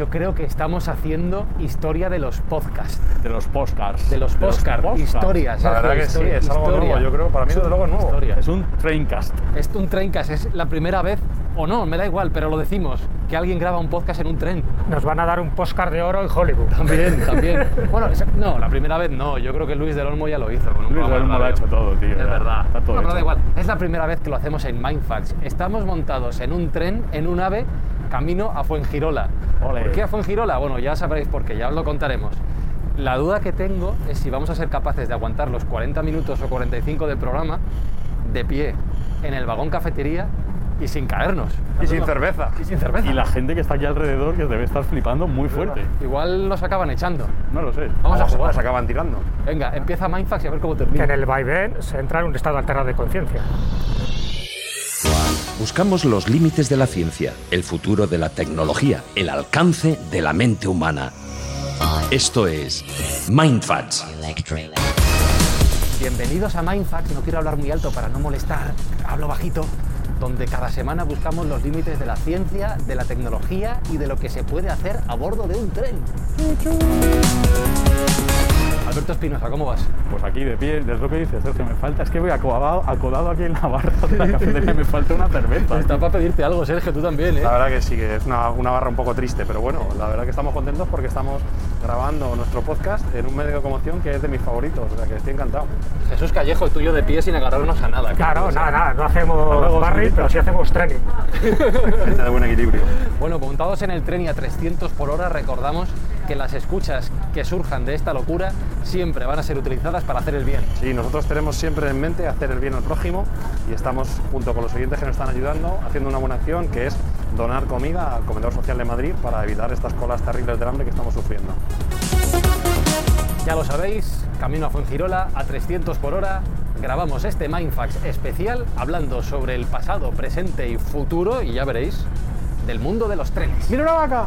Yo creo que estamos haciendo historia de los podcasts. De los podcasts. De los podcasts. Historias. La verdad que sí, historia, es algo historia. nuevo. Yo creo, para mí, desde luego, es nuevo. Historia. Es un traincast. Es un trencast, es la primera vez, o no, me da igual, pero lo decimos, que alguien graba un podcast en un tren. Nos van a dar un Oscar de oro en Hollywood. También, también. Bueno, no, la primera vez no, yo creo que Luis del Olmo ya lo hizo. Con un Luis del de Olmo lo ha hecho todo, tío. Es verdad. Está todo No, pero da hecho. igual, es la primera vez que lo hacemos en Mindfax. Estamos montados en un tren, en un ave, camino a Fuengirola. Ole. ¿Por qué a Fuengirola? Bueno, ya sabréis por qué, ya os lo contaremos. La duda que tengo es si vamos a ser capaces de aguantar los 40 minutos o 45 del programa de pie en el vagón cafetería y sin caernos. Y sin cerveza. Y sin cerveza. Y la gente que está aquí alrededor que debe estar flipando muy fuerte. Igual nos acaban echando. No lo sé. Vamos a jugar. las acaban tirando. Venga, empieza Mindfax y a ver cómo Que termina. en el vaivén se entra en un estado alterado de conciencia. Buscamos los límites de la ciencia, el futuro de la tecnología, el alcance de la mente humana. Esto es Mindfats. Bienvenidos a Mindfax, no quiero hablar muy alto para no molestar, hablo bajito, donde cada semana buscamos los límites de la ciencia, de la tecnología y de lo que se puede hacer a bordo de un tren. Alberto Espinosa, ¿cómo vas? Pues aquí de pie, es lo que dices, Sergio, me falta, es que voy acodado, acodado aquí en la barra de la cafetería, me falta una cerveza. Está para pedirte algo, Sergio, tú también, ¿eh? La verdad que sí, que es una, una barra un poco triste, pero bueno, la verdad que estamos contentos porque estamos grabando nuestro podcast en un medio de locomoción que es de mis favoritos, o sea que estoy encantado. Jesús Callejo, tú y yo de pie sin agarrarnos a nada. Claro, nada, nada, no hacemos luego, barri, señorita. pero sí hacemos training. Gente de buen equilibrio. Bueno, montados en el tren y a 300 por hora, recordamos que las escuchas que surjan de esta locura siempre van a ser utilizadas para hacer el bien. Sí, nosotros tenemos siempre en mente hacer el bien al prójimo y estamos junto con los oyentes que nos están ayudando haciendo una buena acción que es donar comida al Comedor Social de Madrid para evitar estas colas terribles del hambre que estamos sufriendo. Ya lo sabéis, camino a Fuengirola a 300 por hora. Grabamos este Mindfax especial hablando sobre el pasado, presente y futuro, y ya veréis, del mundo de los trenes. ¡Mira una vaca!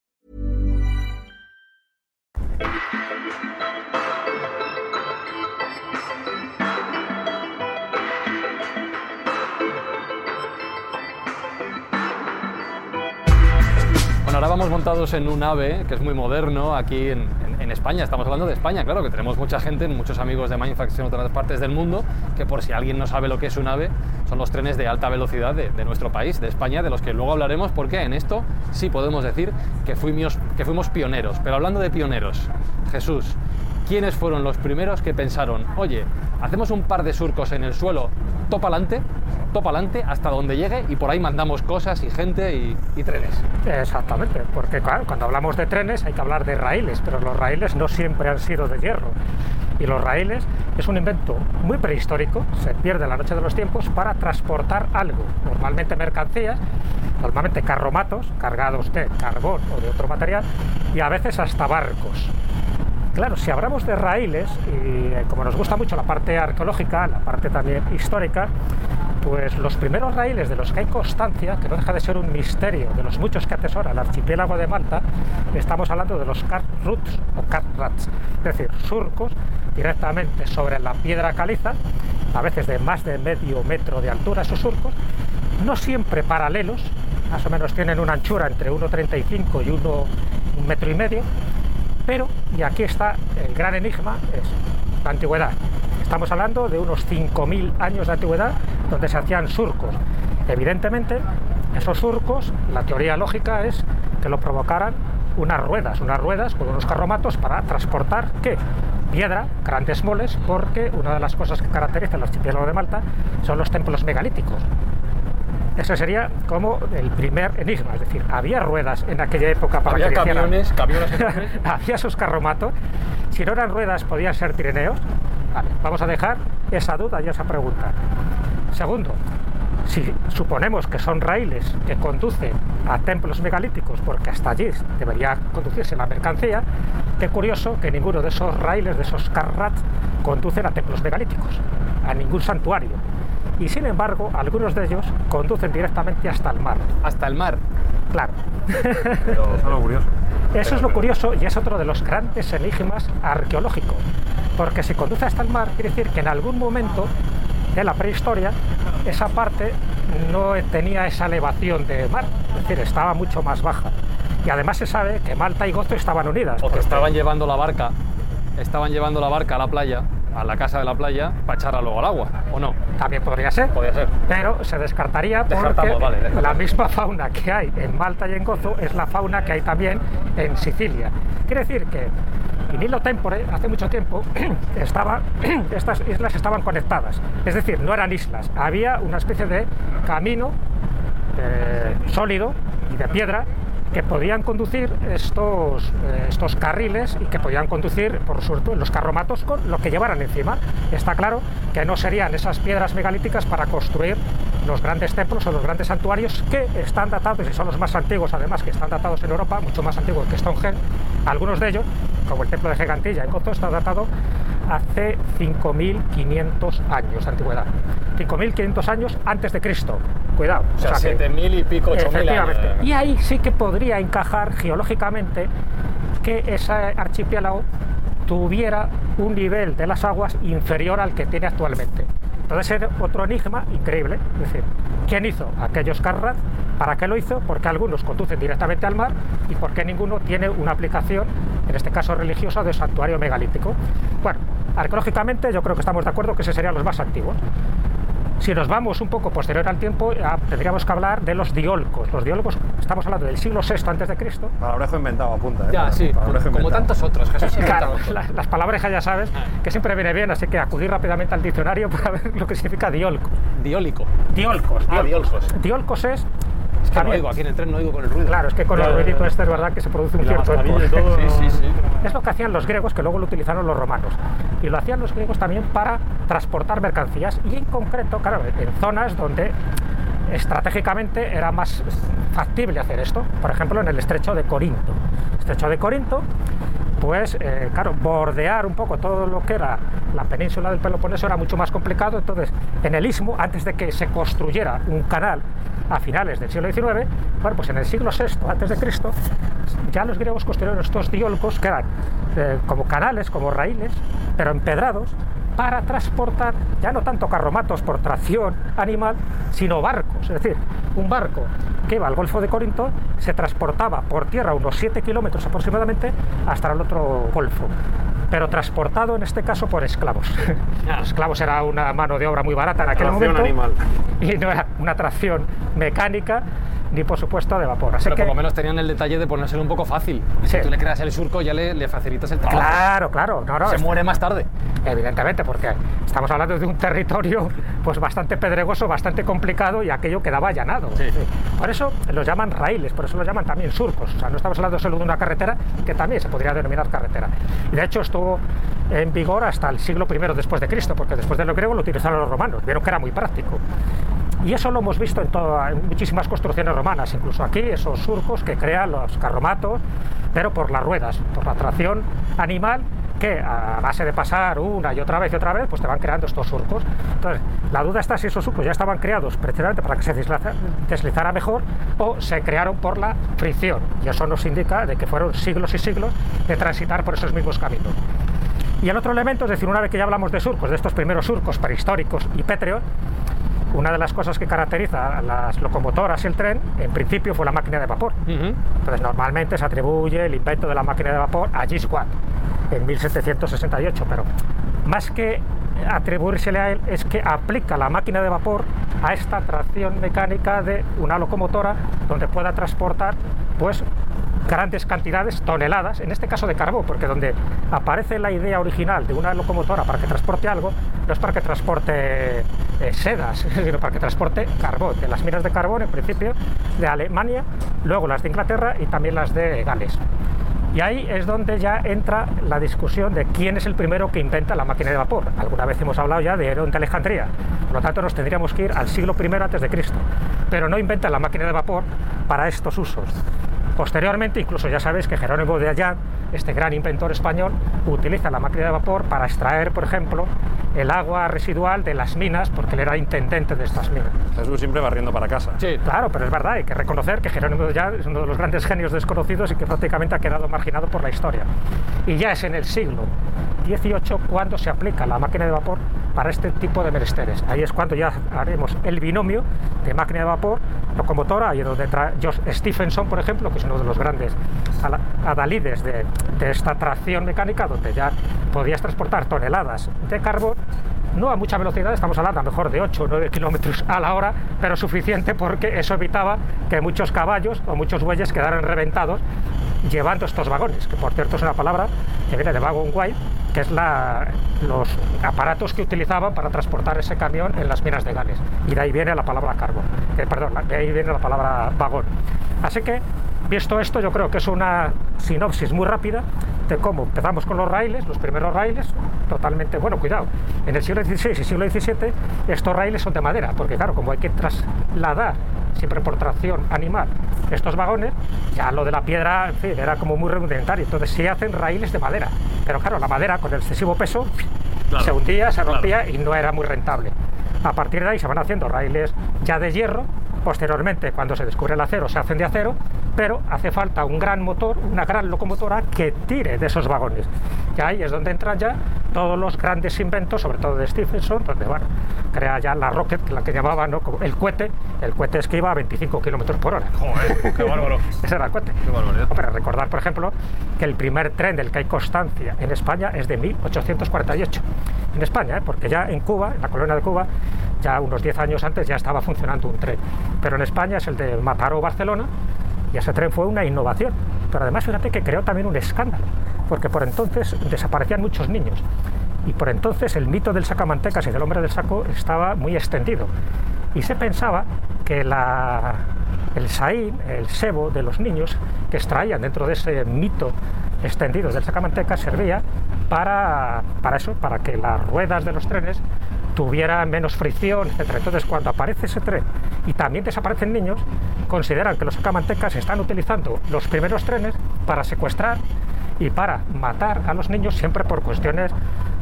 Thank you. Ahora vamos montados en un ave que es muy moderno aquí en, España. Estamos hablando de España, claro, que tenemos mucha gente, muchos amigos de Mindfax en otras partes del mundo, que por si alguien no sabe lo que es un ave, son los trenes de alta velocidad de, de nuestro país, de España, de los que luego hablaremos, porque en esto sí podemos decir que fuimos, que fuimos pioneros. Pero hablando de pioneros, Jesús, ¿quiénes fueron los primeros que pensaron, oye, hacemos un par de surcos en el suelo, topa adelante, topa adelante, hasta donde llegue y por ahí mandamos cosas y gente y, trenes? Exactamente, porque cuando hablamos de trenes hay que hablar de raíles, pero los raíles no siempre han sido de hierro. Y los raíles es un invento muy prehistórico, se pierde la noche de los tiempos, para transportar algo, normalmente mercancías, normalmente carromatos cargados de carbón o de otro material, y a veces hasta barcos. Claro, si hablamos de raíles, y eh, como nos gusta mucho la parte arqueológica, la parte también histórica, pues los primeros raíles de los que hay constancia, que no deja de ser un misterio de los muchos que atesora el archipiélago de Malta, estamos hablando de los cat roots o cat rats, es decir, surcos directamente sobre la piedra caliza, a veces de más de medio metro de altura esos surcos, no siempre paralelos, más o menos tienen una anchura entre 1,35 y 1 un metro y medio, pero, y aquí está el gran enigma, es la antigüedad. Estamos hablando de unos 5.000 años de antigüedad donde se hacían surcos. Evidentemente, esos surcos, la teoría lógica es que lo provocaran unas ruedas, unas ruedas con unos carromatos para transportar qué? Piedra, grandes moles, porque una de las cosas que caracteriza el archipiélago de Malta son los templos megalíticos. Ese sería como el primer enigma, es decir, había ruedas en aquella época para Había que camiones, camiones enormes. había esos carromatos. Si no eran ruedas, podían ser trineos. Vale, vamos a dejar esa duda y esa pregunta. Segundo, si suponemos que son raíles que conducen a templos megalíticos, porque hasta allí debería conducirse la mercancía, qué curioso que ninguno de esos raíles, de esos carrats, conducen a templos megalíticos, a ningún santuario. Y sin embargo, algunos de ellos conducen directamente hasta el mar. Hasta el mar. Claro. Pero eso es lo curioso. Eso es lo curioso y es otro de los grandes enigmas arqueológicos. Porque si conduce hasta el mar, quiere decir que en algún momento de la prehistoria esa parte no tenía esa elevación de mar, es decir, estaba mucho más baja. Y además se sabe que Malta y Gozo estaban unidas. O que porque- estaban llevando la barca, estaban llevando la barca a la playa, a la casa de la playa, para echarla luego al agua, ¿o no? También podría ser. Podría ser. Pero se descartaría porque vale, la misma fauna que hay en Malta y en Gozo es la fauna que hay también en Sicilia. Quiere decir que en Hilo Tempore, hace mucho tiempo, estaba, estas islas estaban conectadas. Es decir, no eran islas, había una especie de camino eh, sólido y de piedra que podían conducir estos, eh, estos carriles y que podían conducir, por suerte, los carromatos con lo que llevaran encima. Está claro que no serían esas piedras megalíticas para construir los grandes templos o los grandes santuarios que están datados, y son los más antiguos además, que están datados en Europa, mucho más antiguos que Stonehenge. Algunos de ellos, como el templo de Gigantilla en Gozo, está datado hace 5.500 años de antigüedad. 5.500 años antes de Cristo. Cuidado. O sea, que- 7.000 y pico, 8.000 años. Y ahí sí que podría encajar geológicamente que ese archipiélago tuviera un nivel de las aguas inferior al que tiene actualmente. Entonces era otro enigma increíble. Es decir, ¿quién hizo aquellos carrats? ¿Para qué lo hizo? Porque algunos conducen directamente al mar y por qué ninguno tiene una aplicación, en este caso religiosa, de santuario megalítico. Bueno, arqueológicamente yo creo que estamos de acuerdo que ese serían los más antiguos. Si nos vamos un poco posterior al tiempo, tendríamos que hablar de los diolcos. Los diolcos, estamos hablando del siglo VI antes de Cristo. Palabrejo inventado, apunta. ¿eh? Ya, sí, Palabrejo como inventado. tantos otros. Jesús Claro, la- las palabras ya sabes que siempre viene bien, así que acudir rápidamente al diccionario para ver lo que significa diolco. Diólico. Diolcos. Ah, diolcos. Diolcos es. Es que no también- oigo, aquí en el tren no oigo con el ruido. Claro, es que con el ruidito este es verdad que se produce un cierto eco. todo. Sí, sí, sí. Es lo que hacían los griegos, que luego lo utilizaron los romanos. Y lo hacían los griegos también para transportar mercancías y en concreto, claro, en zonas donde estratégicamente era más factible hacer esto. Por ejemplo, en el estrecho de Corinto. Estrecho de Corinto, pues eh, claro, bordear un poco todo lo que era la península del Peloponeso era mucho más complicado. Entonces, en el istmo, antes de que se construyera un canal a finales del siglo XIX, bueno, pues en el siglo VI antes de Cristo, ya los griegos construyeron estos diolcos que eran eh, como canales, como raíles, pero empedrados para transportar ya no tanto carromatos por tracción animal, sino barcos. Es decir, un barco que iba al Golfo de Corinto se transportaba por tierra unos 7 kilómetros aproximadamente hasta el otro golfo, pero transportado en este caso por esclavos. Los esclavos era una mano de obra muy barata en aquel momento animal. y no era una tracción mecánica ni por supuesto de vapor. Así Pero que por lo menos tenían el detalle de ponérselo un poco fácil. Sí. Si tú le creas el surco, ya le, le facilitas el trabajo. Claro, claro. No, no, Se es- muere más tarde. Evidentemente, porque estamos hablando de un territorio pues bastante pedregoso, bastante complicado y aquello quedaba allanado. Sí. Por eso los llaman raíles, por eso los llaman también surcos. O sea, no estamos hablando solo de una carretera, que también se podría denominar carretera. Y de hecho estuvo en vigor hasta el siglo I después de Cristo, porque después de lo griego lo utilizaron los romanos, vieron que era muy práctico. Y eso lo hemos visto en, toda- en muchísimas construcciones romanas, incluso aquí, esos surcos que crean los carromatos, pero por las ruedas, por la tracción animal que a base de pasar una y otra vez y otra vez, pues te van creando estos surcos. Entonces, la duda está si esos surcos ya estaban creados precisamente para que se deslizara mejor o se crearon por la fricción. Y eso nos indica de que fueron siglos y siglos de transitar por esos mismos caminos. Y el otro elemento, es decir, una vez que ya hablamos de surcos, de estos primeros surcos prehistóricos y pétreos, una de las cosas que caracteriza a las locomotoras y el tren, en principio, fue la máquina de vapor. Entonces, normalmente se atribuye el invento de la máquina de vapor a Gis Watt en 1768, pero más que atribuírsele a él es que aplica la máquina de vapor a esta tracción mecánica de una locomotora donde pueda transportar pues grandes cantidades, toneladas, en este caso de carbón, porque donde aparece la idea original de una locomotora para que transporte algo, no es para que transporte eh, sedas, sino para que transporte carbón, de las minas de carbón, en principio, de Alemania, luego las de Inglaterra y también las de Gales. Y ahí es donde ya entra la discusión de quién es el primero que inventa la máquina de vapor. Alguna vez hemos hablado ya de Herón de Alejandría, por lo tanto nos tendríamos que ir al siglo I antes de Cristo, pero no inventa la máquina de vapor para estos usos. Posteriormente, incluso ya sabéis que Jerónimo de Allá, este gran inventor español, utiliza la máquina de vapor para extraer, por ejemplo, el agua residual de las minas, porque él era intendente de estas minas. Jesús siempre barriendo para casa. Sí, claro, pero es verdad, hay que reconocer que Jerónimo de es uno de los grandes genios desconocidos y que prácticamente ha quedado marginado por la historia. Y ya es en el siglo XVIII cuando se aplica la máquina de vapor para este tipo de menesteres. Ahí es cuando ya haremos el binomio de máquina de vapor, locomotora, ahí es donde entra Josh Stephenson, por ejemplo, que es uno de los grandes adalides de, de esta tracción mecánica, donde ya podías transportar toneladas de carbón no a mucha velocidad, estamos hablando a mejor de 8 o 9 kilómetros a la hora, pero suficiente porque eso evitaba que muchos caballos o muchos bueyes quedaran reventados llevando estos vagones, que por cierto es una palabra que viene de wagon white, que es la, los aparatos que utilizaban para transportar ese camión en las minas de Gales. Y de ahí viene la palabra carbón, eh, perdón, de ahí viene la palabra vagón. Así que, visto esto, yo creo que es una sinopsis muy rápida de cómo empezamos con los raíles, los primeros raíles, totalmente, bueno, cuidado, en el siglo XVI y siglo XVII estos raíles son de madera, porque claro, como hay que trasladar siempre por tracción animal estos vagones, ya lo de la piedra, en fin, era como muy rudimentario, entonces sí hacen raíles de madera, pero claro, la madera con el excesivo peso se hundía, se rompía y no era muy rentable. A partir de ahí se van haciendo raíles ya de hierro, posteriormente cuando se descubre el acero se hacen de acero, pero hace falta un gran motor, una gran locomotora que tire de esos vagones. Y ahí es donde entran ya todos los grandes inventos, sobre todo de Stephenson, donde bueno, crea ya la rocket, la que llamaban ¿no? el cohete. El cohete es que iba a 25 kilómetros por hora. Joder, qué bárbaro. Ese era el cohete. Qué. Para recordar, por ejemplo, que el primer tren del que hay constancia en España es de 1848. En España, ¿eh? porque ya en Cuba, en la colonia de Cuba, ya unos 10 años antes ya estaba funcionando un tren. Pero en España es el de Mataró-Barcelona, y ese tren fue una innovación. Pero además, fíjate que creó también un escándalo, porque por entonces desaparecían muchos niños. Y por entonces el mito del sacamantecas y del hombre del saco estaba muy extendido. Y se pensaba que la, el saín, el sebo de los niños que extraían dentro de ese mito extendido del sacamantecas servía para, para eso, para que las ruedas de los trenes tuvieran menos fricción, etc. Entonces, cuando aparece ese tren y también desaparecen niños, consideran que los sacamantecas están utilizando los primeros trenes para secuestrar y para matar a los niños siempre por cuestiones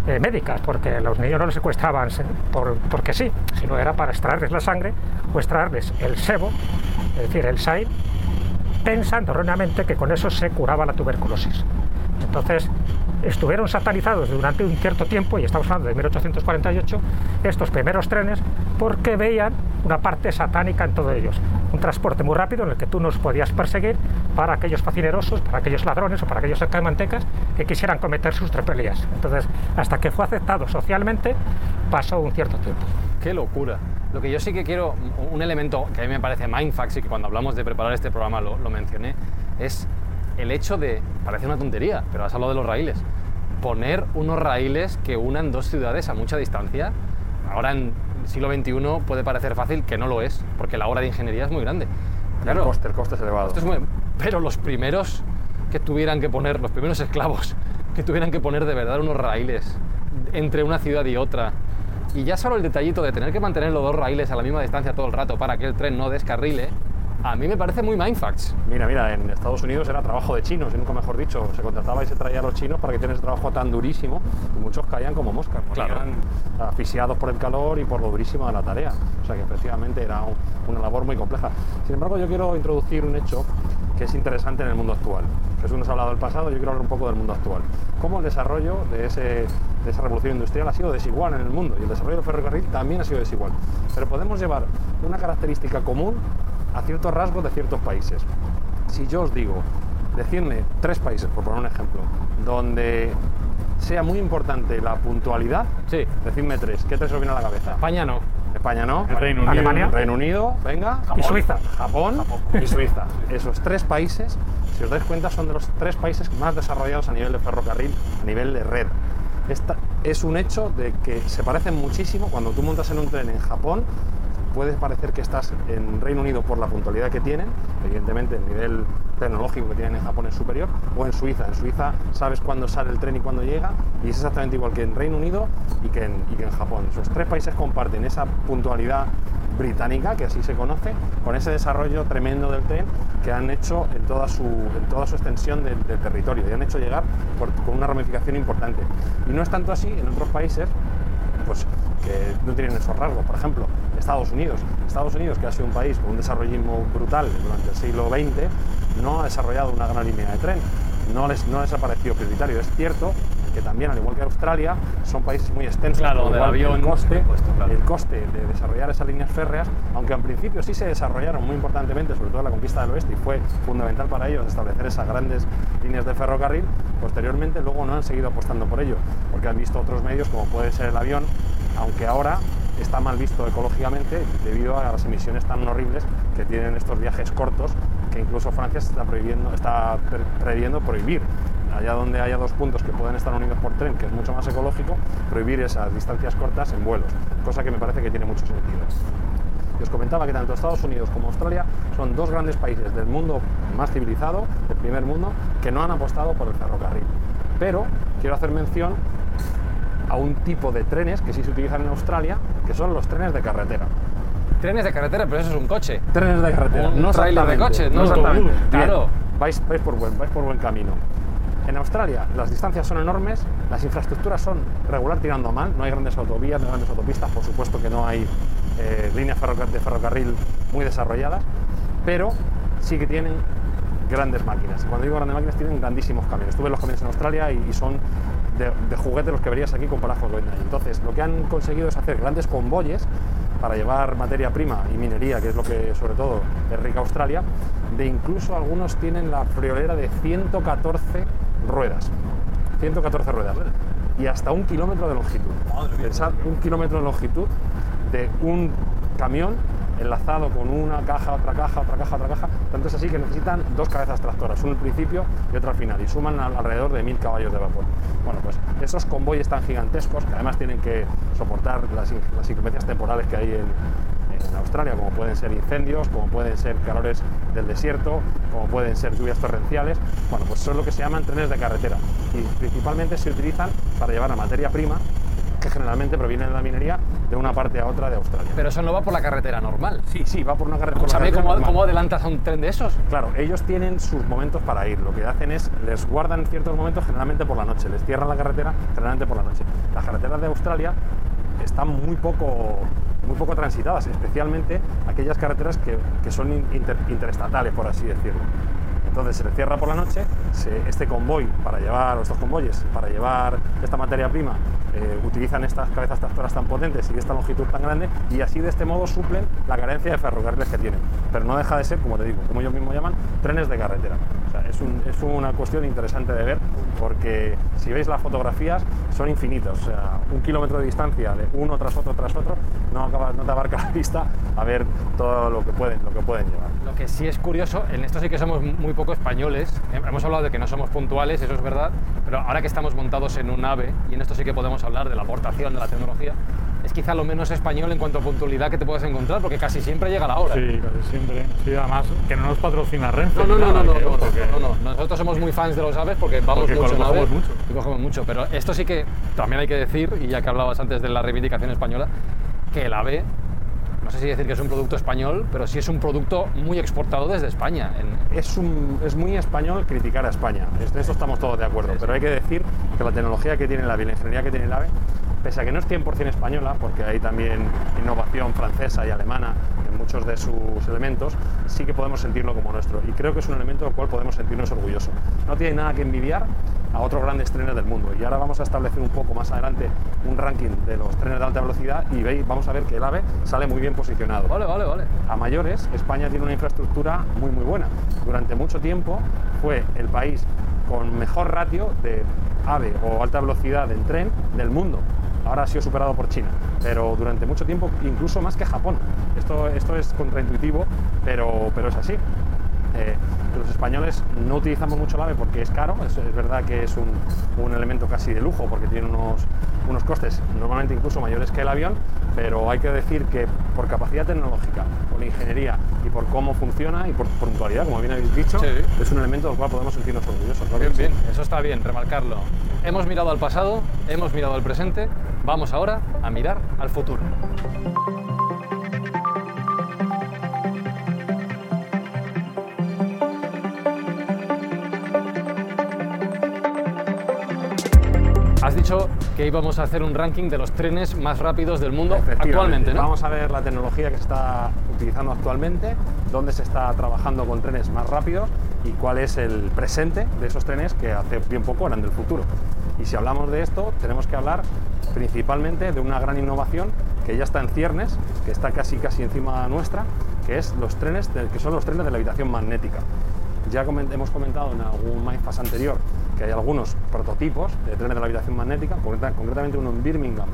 eh, médicas, porque los niños no los secuestraban por, porque sí, sino era para extraerles la sangre o extraerles el sebo, es decir, el SAID, pensando erróneamente que con eso se curaba la tuberculosis. Entonces, estuvieron satanizados durante un cierto tiempo, y estamos hablando de 1848, estos primeros trenes, porque veían una parte satánica en todos ellos. Un transporte muy rápido en el que tú nos podías perseguir para aquellos facinerosos, para aquellos ladrones o para aquellos mantecas que quisieran cometer sus trepelías. Entonces, hasta que fue aceptado socialmente, pasó un cierto tiempo. ¡Qué locura! Lo que yo sí que quiero, un elemento que a mí me parece mindfax y que cuando hablamos de preparar este programa lo, lo mencioné, es el hecho de, parece una tontería, pero has hablado de los raíles, poner unos raíles que unan dos ciudades a mucha distancia, ahora en siglo XXI puede parecer fácil, que no lo es, porque la obra de ingeniería es muy grande. Claro, el coste, el coste es elevado. pero los primeros que tuvieran que poner, los primeros esclavos que tuvieran que poner de verdad unos raíles entre una ciudad y otra, y ya solo el detallito de tener que mantener los dos raíles a la misma distancia todo el rato para que el tren no descarrile, a mí me parece muy mindfax. Mira, mira, en Estados Unidos era trabajo de chinos, y nunca mejor dicho. Se contrataba y se traía a los chinos para que tienen ese trabajo tan durísimo y muchos caían como moscas. Claro. Eran asfixiados por el calor y por lo durísimo de la tarea. O sea que efectivamente era una labor muy compleja. Sin embargo, yo quiero introducir un hecho que es interesante en el mundo actual. Jesús nos ha hablado del pasado, yo quiero hablar un poco del mundo actual. Cómo el desarrollo de, ese, de esa revolución industrial ha sido desigual en el mundo y el desarrollo del ferrocarril también ha sido desigual. Pero podemos llevar una característica común a ciertos rasgos de ciertos países. Si yo os digo, decirme tres países, por poner un ejemplo, donde sea muy importante la puntualidad. Sí. Decidme tres. ¿Qué tres os viene a la cabeza? España no. España no. El Reino Unido. Alemania. Reino Unido, venga. Y Suiza. Japón, y Suiza. Esos tres países, si os dais cuenta, son de los tres países más desarrollados a nivel de ferrocarril, a nivel de red. Esta es un hecho de que se parecen muchísimo. Cuando tú montas en un tren en Japón, puede parecer que estás en Reino Unido por la puntualidad que tienen, evidentemente el nivel tecnológico que tienen en Japón es superior, o en Suiza. En Suiza sabes cuándo sale el tren y cuándo llega, y es exactamente igual que en Reino Unido y que en, y que en Japón. Esos tres países comparten esa puntualidad británica, que así se conoce, con ese desarrollo tremendo del tren que han hecho en toda su, en toda su extensión del, del territorio y han hecho llegar por- con una ramificación importante. Y no es tanto así en otros países, pues que no tienen esos rasgos. Por ejemplo, Estados Unidos. Estados Unidos, que ha sido un país con un desarrollismo brutal durante el siglo XX, no ha desarrollado una gran línea de tren. No les, no ha parecido prioritario. Es cierto también, al igual que Australia, son países muy extensos. Claro, del cual avión, el coste, claro. el coste de desarrollar esas líneas férreas, aunque en principio sí se desarrollaron muy importantemente, sobre todo en la conquista del oeste, y fue fundamental para ellos establecer esas grandes líneas de ferrocarril, posteriormente luego no han seguido apostando por ello, porque han visto otros medios como puede ser el avión, aunque ahora está mal visto ecológicamente debido a las emisiones tan horribles que tienen estos viajes cortos, que incluso Francia se está prohibiendo, está pre- previendo prohibir allá donde haya dos puntos que pueden estar unidos por tren, que es mucho más ecológico, prohibir esas distancias cortas en vuelos, cosa que me parece que tiene mucho sentido. Y os comentaba que tanto Estados Unidos como Australia son dos grandes países del mundo más civilizado, del primer mundo, que no han apostado por el ferrocarril. Pero quiero hacer mención a un tipo de trenes que sí se utilizan en Australia, que son los trenes de carretera. Trenes de carretera, pero eso es un coche. Trenes de carretera, Un no tráiler de coches, no ¿no? exactamente. Bien, claro. vais, vais por buen, vais por buen camino. En Australia las distancias son enormes, las infraestructuras son regular tirando mal, no hay grandes autovías, no hay grandes autopistas, por supuesto que no hay eh, líneas de ferrocarril muy desarrolladas, pero sí que tienen grandes máquinas. Y cuando digo grandes máquinas, tienen grandísimos camiones. Tú ves los camiones en Australia y, y son de, juguete los que verías aquí con lo que venden. Entonces, lo que han conseguido es hacer grandes convoyes para llevar materia prima y minería, que es lo que sobre todo es rica Australia, de incluso algunos tienen la friolera de 114 ruedas. 114 ruedas. Y hasta un kilómetro de longitud. Pensad, un kilómetro de longitud de un camión enlazado con una caja, otra caja, otra caja, otra caja. Tanto es así que necesitan dos cabezas tractoras, uno al principio y otro al final, y suman al- alrededor de mil caballos de vapor. Bueno, pues esos convoyes tan gigantescos, que además tienen que soportar las, las inclemencias temporales que hay en, en Australia, como pueden ser incendios, como pueden ser calores del desierto, como pueden ser lluvias torrenciales. Bueno, pues son lo que se llaman trenes de carretera y principalmente se utilizan para llevar la materia prima que generalmente proviene de la minería de una parte a otra de Australia. Pero eso no va por la carretera normal. sí, sí, va por una carretera. Escúchame, carretera ¿cómo, normal. ¿cómo adelantas a un tren de esos? Claro, ellos tienen sus momentos para ir. Lo que hacen es, les guardan ciertos momentos generalmente por la noche, les cierran la carretera generalmente por la noche. Las carreteras de Australia están muy poco, muy poco transitadas, especialmente aquellas carreteras que, que son inter- interestatales, por así decirlo. Entonces se les cierra por la noche, se- este convoy para llevar, o estos convoyes para llevar esta materia prima, eh, utilizan estas cabezas tractoras tan potentes y esta longitud tan grande y así de este modo suplen la carencia de ferrocarriles que tienen. Pero no deja de ser, como te digo, como ellos mismos llaman, trenes de carretera. O sea, es, un- es una cuestión interesante de ver porque si veis las fotografías son infinitas. O sea, un kilómetro de distancia de uno tras otro tras otro no, acaba- no te abarca la vista a ver todo lo que pueden, lo que pueden llevar. Lo que sí es curioso, en esto sí que somos muy poco españoles. Hem- Hemos hablado de que no somos puntuales, eso es verdad, pero ahora que estamos montados en un AVE, y en esto sí que podemos hablar de la aportación de la tecnología, es quizá lo menos español en cuanto a puntualidad que te puedes encontrar, porque casi siempre llega la hora. Sí, casi siempre. Sí, además, que no nos patrocina Renfe. No, no, no, no, no, que, no, ojo, no, que- no, no. Nosotros somos muy fans de los aves porque vamos mucho en cogemos ave mucho. y cogemos mucho. Pero esto sí que también hay que decir, y ya que hablabas antes de la reivindicación española, que el ave, no sé si decir que es un producto español, pero sí es un producto muy exportado desde España. Es, un- es muy español criticar a España. En eso estamos todos de acuerdo. Pero hay que decir que la tecnología que tiene el AVE y la ingeniería que tiene el AVE, pese a que no es 100% española, porque hay también innovación francesa y alemana muchos de sus elementos, sí que podemos sentirlo como nuestro. Y creo que es un elemento del cual podemos sentirnos orgullosos. No tiene nada que envidiar a otros grandes trenes del mundo. Y ahora vamos a establecer un poco más adelante un ranking de los trenes de alta velocidad y veis, vamos a ver que el AVE sale muy bien posicionado. Vale, vale, vale. A mayores, España tiene una infraestructura muy muy buena. Durante mucho tiempo fue el país con mejor ratio de AVE o alta velocidad en tren del mundo. Ahora ha sido superado por China, pero durante mucho tiempo incluso más que Japón. Esto, esto es contraintuitivo, pero, pero es así. Eh, los españoles no utilizamos mucho el AVE porque es caro, es, es verdad que es un, un, elemento casi de lujo porque tiene unos, unos costes normalmente incluso mayores que el avión, pero hay que decir que por capacidad tecnológica, por ingeniería y por cómo funciona y por puntualidad, como bien habéis dicho, Sí. es un elemento del cual podemos sentirnos orgullosos. bien, eso está bien, remarcarlo. Hemos mirado al pasado, hemos mirado al presente, vamos ahora a mirar al futuro. Has dicho que íbamos a hacer un ranking de los trenes más rápidos del mundo actualmente, ¿no? Vamos a ver la tecnología que se está utilizando actualmente, dónde se está trabajando con trenes más rápidos y cuál es el presente de esos trenes que hace bien poco eran del futuro. Y si hablamos de esto, tenemos que hablar principalmente de una gran innovación que ya está en ciernes, que está casi casi encima nuestra, que es los trenes, de- que son los trenes de la habitación magnética. Ya comen- hemos comentado en algún MyFast anterior que hay algunos prototipos de trenes de la habitación magnética, concreta- concretamente uno en Birmingham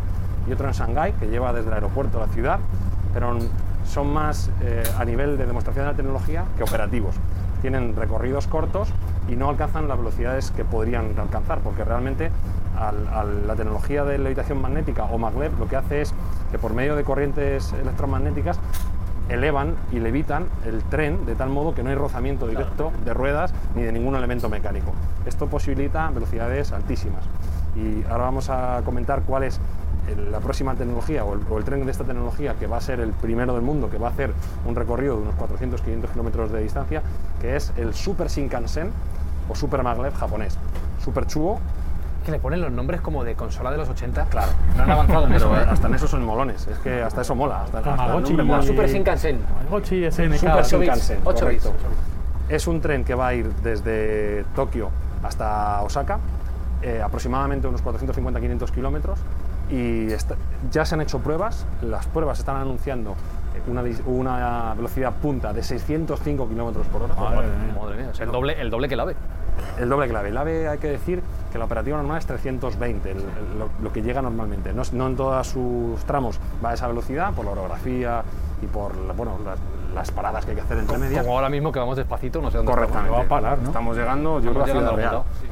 y otro en Shanghái, que lleva desde el aeropuerto a la ciudad, pero son más eh, a nivel de demostración de la tecnología que operativos. Tienen recorridos cortos y no alcanzan las velocidades que podrían alcanzar, porque realmente al- al- la tecnología de levitación magnética o maglev lo que hace es que por medio de corrientes electromagnéticas elevan y levitan el tren de tal modo que no hay rozamiento directo de ruedas ni de ningún elemento mecánico. Esto posibilita velocidades altísimas. Y ahora vamos a comentar cuál es el- la próxima tecnología o el, o el tren de esta tecnología que va a ser el primero del mundo, que va a hacer un recorrido de unos 400-500 kilómetros de distancia, que es el Super Shinkansen o Super Maglev japonés. Super Chuo, Que le ponen los nombres como de consola de los 80. claro. No han avanzado en eso, Pero ¿eh? hasta en eso son molones, es que hasta eso mola. Hasta, hasta el Tamagotchi nombre mola. y- Super Shinkansen. Tamagotchi, SNK. Super ocho bits, Shinkansen, ocho bits. correcto. Es un tren que va a ir desde Tokio hasta Osaka, eh, aproximadamente unos 450-500 kilómetros, y está- ya se han hecho pruebas. Las pruebas están anunciando una, una velocidad punta de 605 kilómetros por hora. Madre mía, madre mía, o sea, el doble, el doble que el AVE. El doble clave. El AVE hay que decir que la operativa normal es 320, el- el- lo, lo que llega normalmente. No, no en todos sus tramos va a esa velocidad por la orografía y por la- bueno, las, las paradas que hay que hacer entre medias. Como ahora mismo que vamos despacito, no sé dónde Correctamente. estamos. va a parar, ¿no? Estamos llegando, yo Estamos creo, llegando Ciudad a algún Real. sí.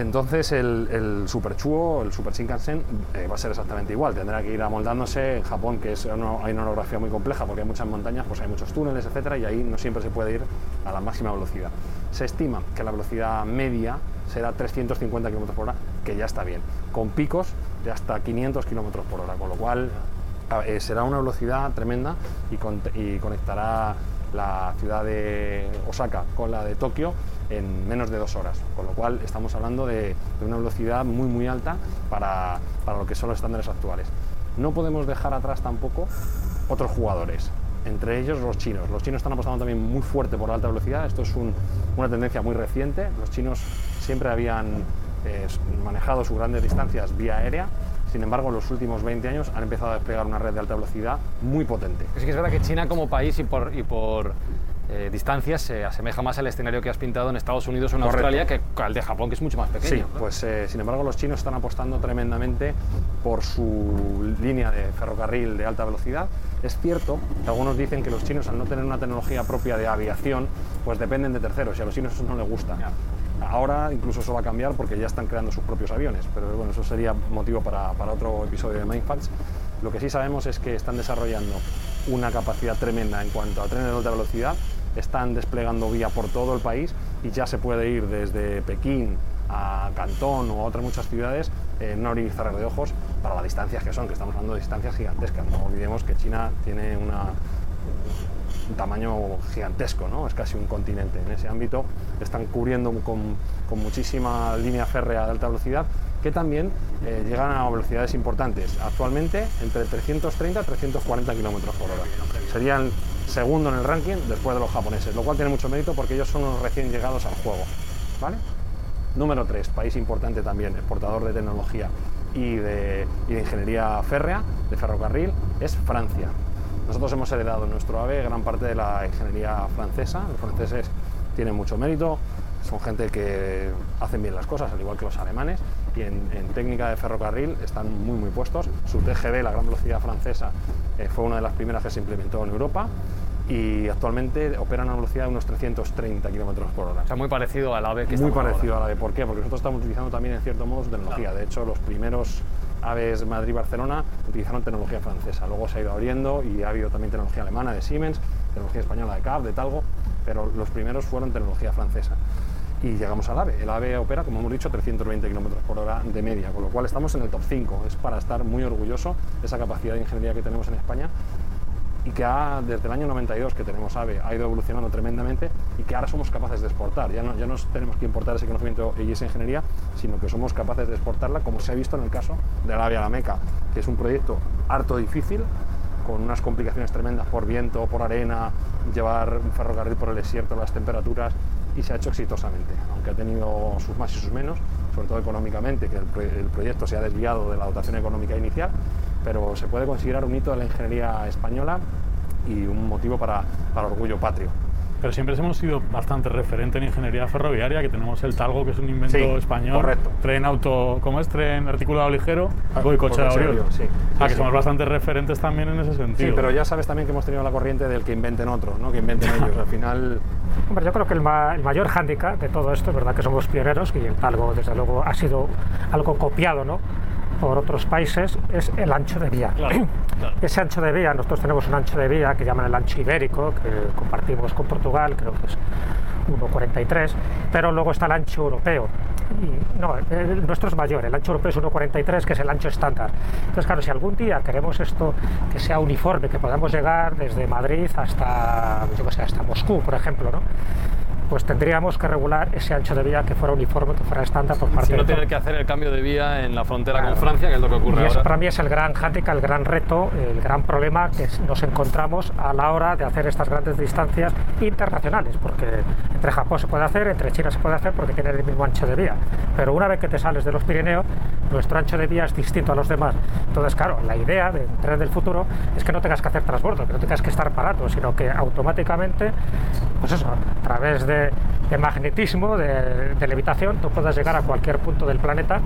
Entonces el, el Super Chuo, el Super Shinkansen, eh, va a ser exactamente igual. Tendrá que ir amoldándose en Japón, que es una- hay una orografía muy compleja porque hay muchas montañas, pues hay muchos túneles, etcétera, y ahí no siempre se puede ir a la máxima velocidad. Se estima que la velocidad media será 350 km por hora, que ya está bien, con picos de hasta 500 km por hora, con lo cual eh, será una velocidad tremenda y conectará la ciudad de Osaka con la de Tokio en menos de dos horas, con lo cual estamos hablando de, de una velocidad muy muy alta para, para lo que son los estándares actuales. No podemos dejar atrás tampoco otros jugadores, entre ellos los chinos. Los chinos están apostando también muy fuerte por la alta velocidad, esto es un- una tendencia muy reciente, los chinos siempre habían eh, manejado sus grandes distancias vía aérea, sin embargo en los últimos 20 años han empezado a desplegar una red de alta velocidad muy potente. Sí que es verdad que China como país y por, y por eh, distancias se asemeja más al escenario que has pintado en Estados Unidos o en Correcto. Australia que al de Japón, que es mucho más pequeño. Sí, pues eh, sin embargo los chinos están apostando tremendamente por su línea de ferrocarril de alta velocidad. Es cierto que algunos dicen que los chinos al no tener una tecnología propia de aviación, pues dependen de terceros y a los chinos eso no les gusta. Ahora incluso eso va a cambiar porque ya están creando sus propios aviones, pero bueno, eso sería motivo para, para otro episodio de Mindfacts. Lo que sí sabemos es que están desarrollando una capacidad tremenda en cuanto a trenes de alta velocidad, están desplegando vía por todo el país y ya se puede ir desde Pekín a Cantón o a otras muchas ciudades y cerrar de ojos para las distancias que son, que estamos hablando de distancias gigantescas. No olvidemos que China tiene un tamaño gigantesco, ¿no? es casi un continente. En ese ámbito están cubriendo con, con muchísima línea férrea de alta velocidad que también eh, llegan a velocidades importantes. Actualmente entre 330 y 340 kilómetros por hora. Serían segundo en el ranking después de los japoneses, lo cual tiene mucho mérito porque ellos son los recién llegados al juego. ¿vale? Número 3, país importante también, exportador de tecnología y de, ingeniería férrea, de ferrocarril, es Francia. Nosotros hemos heredado en nuestro AVE gran parte de la ingeniería francesa. Los franceses tienen mucho mérito, son gente que hacen bien las cosas, al igual que los alemanes, y en, técnica de ferrocarril están muy muy puestos. Su TGV, la gran velocidad francesa, eh, fue una de las primeras que se implementó en Europa y actualmente operan a una velocidad de unos 330 km por hora. O sea, muy parecido al AVE que Muy parecido al AVE. ¿Por qué? Porque nosotros estamos utilizando también en cierto modo su tecnología. De hecho, los primeros aves Madrid-Barcelona utilizaron tecnología francesa. Luego se ha ido abriendo y ha habido también tecnología alemana de Siemens, tecnología española de CAP, de Talgo, pero los primeros fueron tecnología francesa. Y llegamos al AVE. El AVE opera, como hemos dicho, 320 km por hora de media, con lo cual estamos en el top 5. Es para estar muy orgulloso de esa capacidad de ingeniería que tenemos en España y que ha, desde el año 92 que tenemos AVE ha ido evolucionando tremendamente y que ahora somos capaces de exportar. Ya no, ya no tenemos que importar ese conocimiento y esa ingeniería, sino que somos capaces de exportarla, como se ha visto en el caso del AVE a la Meca, que es un proyecto harto difícil, con unas complicaciones tremendas por viento, por arena, llevar un ferrocarril por el desierto, las temperaturas, y se ha hecho exitosamente, aunque ha tenido sus más y sus menos, sobre todo económicamente, que el, proyecto se ha desviado de la dotación económica inicial, pero se puede considerar un hito de la ingeniería española y un motivo para, para orgullo patrio. Pero siempre hemos sido bastante referente en ingeniería ferroviaria, que tenemos el Talgo, que es un invento español. Correcto. Tren auto, ¿cómo es? Tren articulado ligero, ah, y coche de sí. Ah, que somos bastante referentes también en ese sentido. Sí, pero ya sabes también que hemos tenido la corriente del que inventen otro, ¿no? Que inventen ellos. Al final... Hombre, yo creo que el, el mayor hándicap de todo esto es verdad que somos pioneros y el Talgo, desde luego, ha sido algo copiado, ¿no? Por otros países es el ancho de vía. Ese ancho de vía, nosotros tenemos un ancho de vía que llaman el ancho ibérico, que compartimos con Portugal, creo que es 1,43, pero luego está el ancho europeo. Y, no, el, nuestro es mayor, el ancho europeo es 1,43, que es el ancho estándar. Entonces, claro, si algún día queremos esto que sea uniforme, que podamos llegar desde Madrid hasta, yo que sé, hasta Moscú, por ejemplo, ¿no? Pues tendríamos que regular ese ancho de vía que fuera uniforme, que fuera estándar por parte si no tener que hacer el cambio de vía en la frontera con Francia, que es lo que ocurre y ahora. para mí es el gran hándicap, el gran reto, el gran problema que nos encontramos a la hora de hacer estas grandes distancias internacionales, porque entre Japón se puede hacer, entre China se puede hacer porque tiene el mismo ancho de vía, pero una vez que te sales de los Pirineos, nuestro ancho de vía es distinto a los demás. Entonces, claro, la idea del tren del futuro es que no tengas que hacer transbordo, que no tengas que estar parado, sino que automáticamente, pues eso, a través de de, magnetismo, de, levitación, tú puedas llegar a cualquier punto del planeta,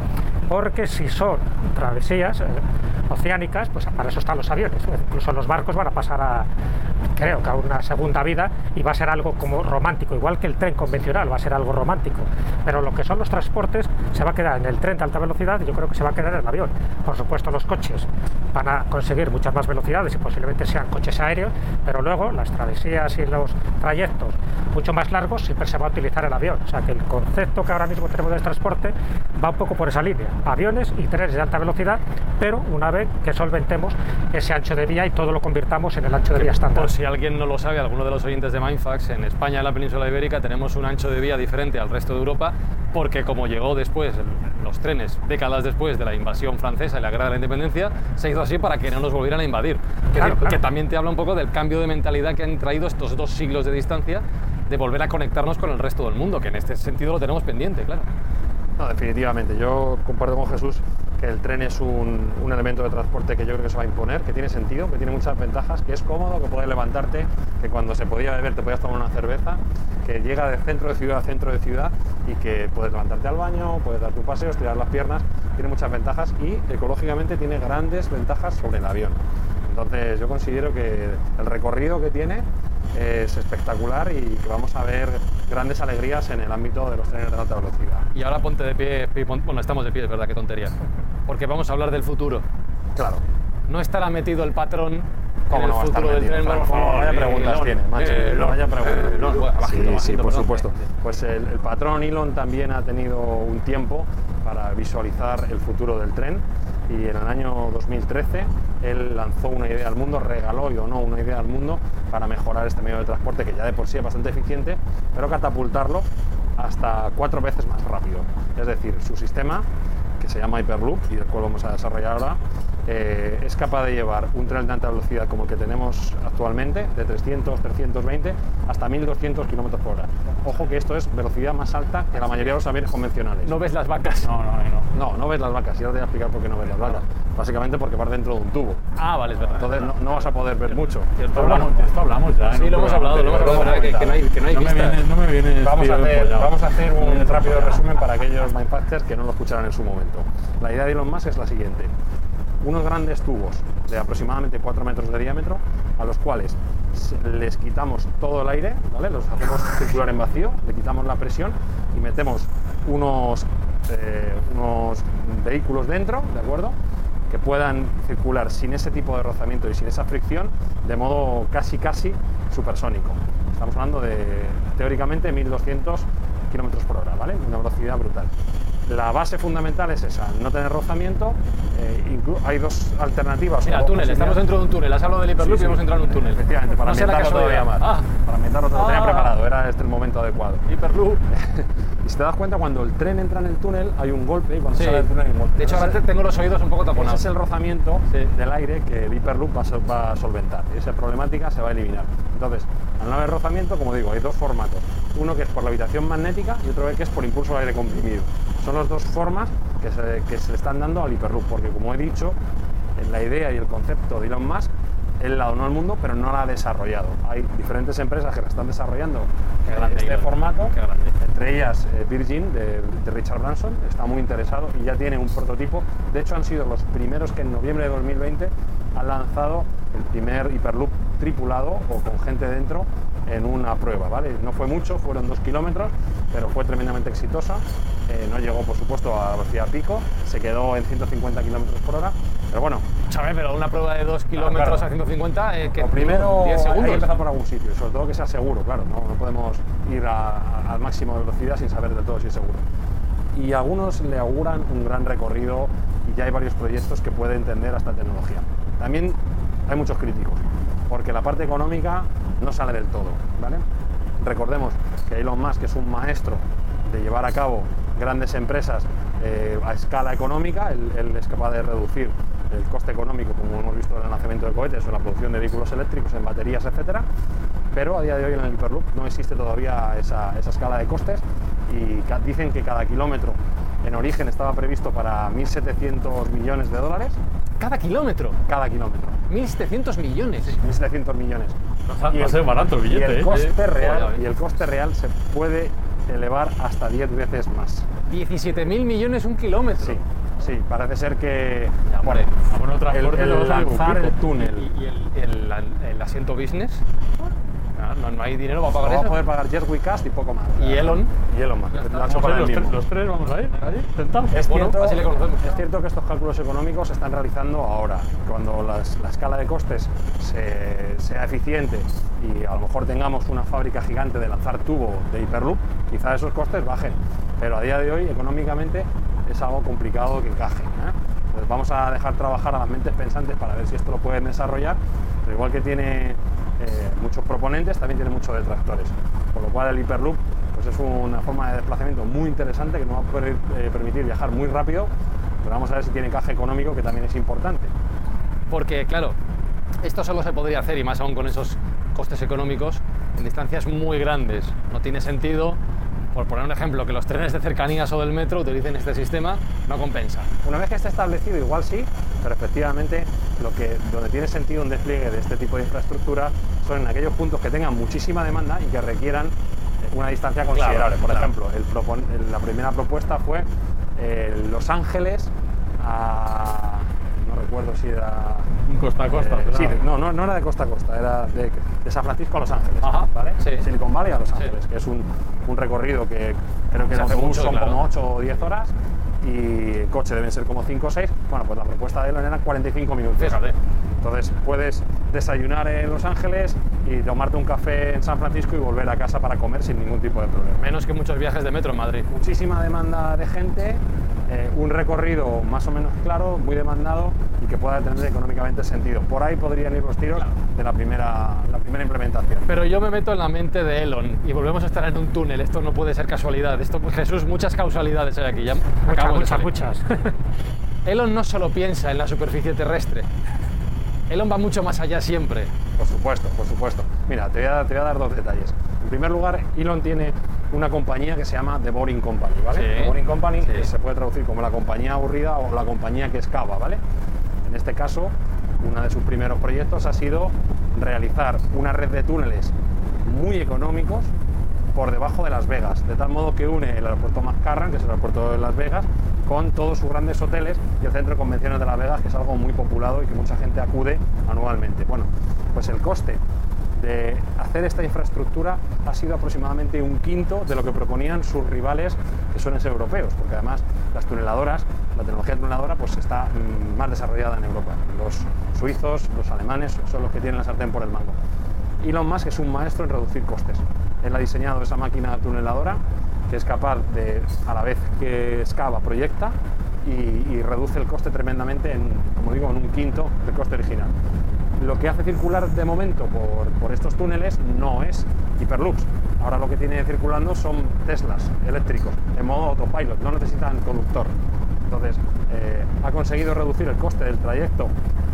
porque si son travesías eh, oceánicas, pues para eso están los aviones. Incluso los barcos van a pasar a, creo que a una segunda vida y va a ser algo como romántico, igual que el tren convencional, va a ser algo romántico. Pero lo que son los transportes se va a quedar en el tren de alta velocidad yo creo que se va a quedar en el avión. Por supuesto, los coches van a conseguir muchas más velocidades y posiblemente sean coches aéreos, pero luego las travesías y los trayectos mucho más largos siempre se va a utilizar el avión. O sea que el concepto que ahora mismo tenemos de transporte va un poco por esa línea. Aviones y trenes de alta velocidad, pero una vez que solventemos ese ancho de vía y todo lo convirtamos en el ancho de vía estándar. Por si alguien no lo sabe, alguno de los oyentes de Mindfax, en España, en la península ibérica, tenemos un ancho de vía diferente al resto de Europa, porque como llegó después, los trenes, décadas después de la invasión francesa y la guerra de la independencia, se hizo así para que no nos volvieran a invadir. que también te habla un poco del cambio de mentalidad que han traído estos dos siglos de distancia de volver a conectarnos con el resto del mundo, que en este sentido lo tenemos pendiente, claro. No, definitivamente. Yo comparto con Jesús que el tren es un, un, elemento de transporte que yo creo que se va a imponer, que tiene sentido, que tiene muchas ventajas, que es cómodo, que puedes levantarte, que cuando se podía beber te podías tomar una cerveza, que llega de centro de ciudad a centro de ciudad y que puedes levantarte al baño, puedes dar tu paseo, estirar las piernas, tiene muchas ventajas y ecológicamente tiene grandes ventajas sobre el avión. Entonces yo considero que el recorrido que tiene es espectacular y que vamos a ver grandes alegrías en el ámbito de los trenes de alta velocidad. Y ahora ponte de pie, bueno, estamos de pie, es verdad, qué tontería, porque vamos a hablar del futuro. Claro. No estará metido el patrón ¿Cómo en el futuro del tren? vaya preguntas tiene, macho. vaya preguntas. sí, sí, por supuesto. Pues el, el patrón Elon también ha tenido un tiempo para visualizar el futuro del tren y en el año 2013 él lanzó una idea al mundo, regaló y donó una idea al mundo para mejorar este medio de transporte que ya de por sí es bastante eficiente, pero catapultarlo hasta cuatro veces más rápido. Es decir, su sistema, que se llama Hyperloop y el cual vamos a desarrollar ahora, eh, es capaz de llevar un tren de alta velocidad como el que tenemos actualmente, de 300, 320 hasta 1200 kilómetros por hora. Ojo que esto es velocidad más alta que la mayoría de los aviones convencionales. No ves las vacas. No, no, no. No, no ves las vacas, y ahora te voy a explicar por qué no ves las vacas. Básicamente porque vas dentro de un tubo. Ah, vale, es verdad. Entonces no, no vas a poder ver mucho. Esto hablamos, de esto hablamos ya. en Sí, lo hemos hablado, lo hemos hablado. Que- que no hay- que no hay me vistas. vienes, no me vienes, Vamos a, hacer, vamos a hacer un rápido resumen para aquellos Mindfactors que no lo escucharon en su momento. La idea de Elon Musk es la siguiente. Unos grandes tubos de aproximadamente 4 metros de diámetro a los cuales les quitamos todo el aire, los hacemos circular en vacío, le quitamos la presión y metemos unos, eh, unos vehículos dentro, ¿de acuerdo? que puedan circular sin ese tipo de rozamiento y sin esa fricción de modo casi casi supersónico. Estamos hablando de teóricamente 1200 kilómetros por hora, ¿vale? Una velocidad brutal. La base fundamental es esa, no tener rozamiento. eh, hay dos alternativas. Mira, túnel, estamos dentro de un túnel. Has hablado del Hyperloop Sí, y hemos entrado en un túnel. Efectivamente, para No será ambientarlo todavía casualidad. más. Ah, Para ambientarlo todo, lo tenía Ah. preparado, era este el momento adecuado. Hyperloop. Y si te das cuenta, cuando el tren entra en el túnel, hay un golpe y cuando Sí. sale del túnel hay un golpe. De hecho, Ese- ahora te- tengo los oídos un poco ese taponados. es el rozamiento Sí. del aire que el Hyperloop va va a solventar. Y esa problemática se va a eliminar. Entonces, al no haber rozamiento, como digo, hay dos formatos. Uno que es por la habitación magnética y otro que es por impulso de aire comprimido. Son las dos formas que se, que se le están dando al Hyperloop, porque como he dicho, en la idea y el concepto de Elon Musk, él la donó al mundo, pero no la ha desarrollado. Hay diferentes empresas que la están desarrollando Qué grande, este formato, Qué grande. entre ellas eh, Virgin de, de Richard Branson, está muy interesado y ya tiene un prototipo. De hecho, han sido los primeros que en noviembre de 2020 han lanzado el primer Hyperloop tripulado o con gente dentro en una prueba. ¿vale? No fue mucho, fueron dos kilómetros, pero fue tremendamente exitosa. Eh, no llegó, por supuesto, a velocidad pico, se quedó en 150 kilómetros por hora. Pero bueno, Escúchame, pero una prueba de 2 kilómetros claro. a 150, eh, que lo primero 10 hay que segundos. empezar por algún sitio, y sobre todo que sea seguro, claro, no, no podemos ir al máximo de velocidad sin saber de todo si es seguro. Y algunos le auguran un gran recorrido y ya hay varios proyectos que pueden entender esta tecnología. También hay muchos críticos, porque la parte económica no sale del todo, ¿vale? Recordemos que Elon Musk es un maestro de llevar a cabo grandes empresas eh, a escala económica, él, él es capaz de reducir el coste económico, como hemos visto en el lanzamiento de cohetes o en la producción de vehículos eléctricos, en baterías, etcétera. Pero a día de hoy en el Hyperloop no existe todavía esa, esa escala de costes y dicen que cada kilómetro en origen estaba previsto para 1.700 millones de dólares Cada kilómetro. cada kilómetro. 1.700 millones. 1.700 millones. Va a- va a ser barato el y billete, el ¿eh? coste Joder, real eh. y el coste real se puede elevar hasta 10 veces más. 17.000 millones un kilómetro. Sí, sí, parece ser que Ya, hombre. A bueno, el, el lanzar el ¿Y, túnel y el, el- el asiento business? No, no hay dinero para pagar va a eso. poder pagar Jerry Cast y poco más. Y Elon. Y Elon él los, tres, los tres vamos a ir ahí. Es, Bueno, cierto, así le conocemos. es cierto que estos cálculos económicos se están realizando ahora. Cuando las- la escala de costes se- sea eficiente y a lo mejor tengamos una fábrica gigante de lanzar tubo de Hyperloop, quizá esos costes bajen. Pero a día de hoy, económicamente, es algo complicado que encaje. ¿eh? Entonces vamos a dejar trabajar a las mentes pensantes para ver si esto lo pueden desarrollar. Pero igual que tiene muchos proponentes, también tiene muchos detractores. Por lo cual el Hyperloop pues es una forma de desplazamiento muy interesante que nos va a poder eh, permitir viajar muy rápido, pero vamos a ver si tiene encaje económico, que también es importante. Porque, claro, esto solo se podría hacer, y más aún con esos costes económicos, en distancias muy grandes. No tiene sentido, por poner un ejemplo, que los trenes de cercanías o del metro utilicen este sistema, no compensa. Una vez que esté establecido, igual sí, pero efectivamente lo que, donde tiene sentido un despliegue de este tipo de infraestructura son en aquellos puntos que tengan muchísima demanda y que requieran una distancia considerable. Por claro. ejemplo, el propon- el- la primera propuesta fue eh, Los Ángeles a... no recuerdo si era... Costa a costa. Eh, sí, no, no, no era de costa a costa, era de, de San Francisco a Los Ángeles, Ajá, ¿vale? sí. Silicon Valley a Los Sí. Ángeles, que es un, un recorrido que creo que Se hace mucho, son claro. como 8 o 10 horas y en coche deben ser como 5 o 6. Bueno, pues la propuesta de Elon era 45 minutos. Fíjate. Entonces puedes desayunar en Los Ángeles y tomarte un café en San Francisco y volver a casa para comer sin ningún tipo de problema. Menos que muchos viajes de metro en Madrid. Muchísima demanda de gente, eh, un recorrido más o menos claro, muy demandado y que pueda tener económicamente sentido. Por ahí podrían ir los tiros de la primera, la primera implementación. Pero yo me meto en la mente de Elon y volvemos a estar en un túnel. Esto no puede ser casualidad. Esto, pues, Jesús, muchas causalidades hay aquí. Ya Muchas, muchas. Elon no solo piensa en la superficie terrestre. Elon va mucho más allá siempre. Por supuesto, por supuesto. Mira, te voy a, te voy a dar dos detalles. En primer lugar, Elon tiene una compañía que se llama The Boring Company, ¿vale? Sí. The Boring Company Sí. se puede traducir como la compañía aburrida o la compañía que excava, ¿vale? En este caso, uno de sus primeros proyectos ha sido realizar una red de túneles muy económicos por debajo de Las Vegas, de tal modo que une el aeropuerto McCarran, que es el aeropuerto de Las Vegas, con todos sus grandes hoteles y el centro de convenciones de Las Vegas, que es algo muy populado y que mucha gente acude anualmente. Bueno, pues el coste de hacer esta infraestructura ha sido aproximadamente un quinto de lo que proponían sus rivales que suelen ser europeos, porque además las tuneladoras, la tecnología tuneladora pues está mm, más desarrollada en Europa. Los suizos, los alemanes son los que tienen la sartén por el mango. Elon Musk es un maestro en reducir costes. Él ha diseñado esa máquina tuneladora que es capaz de, a la vez que excava, proyecta y, reduce el coste tremendamente, en, como digo, en un quinto del coste original. Lo que hace circular de momento por, por estos túneles no es hiperloops. Ahora lo que tiene circulando son Teslas eléctricos en modo autopilot, no necesitan conductor. Entonces, eh, ha conseguido reducir el coste del trayecto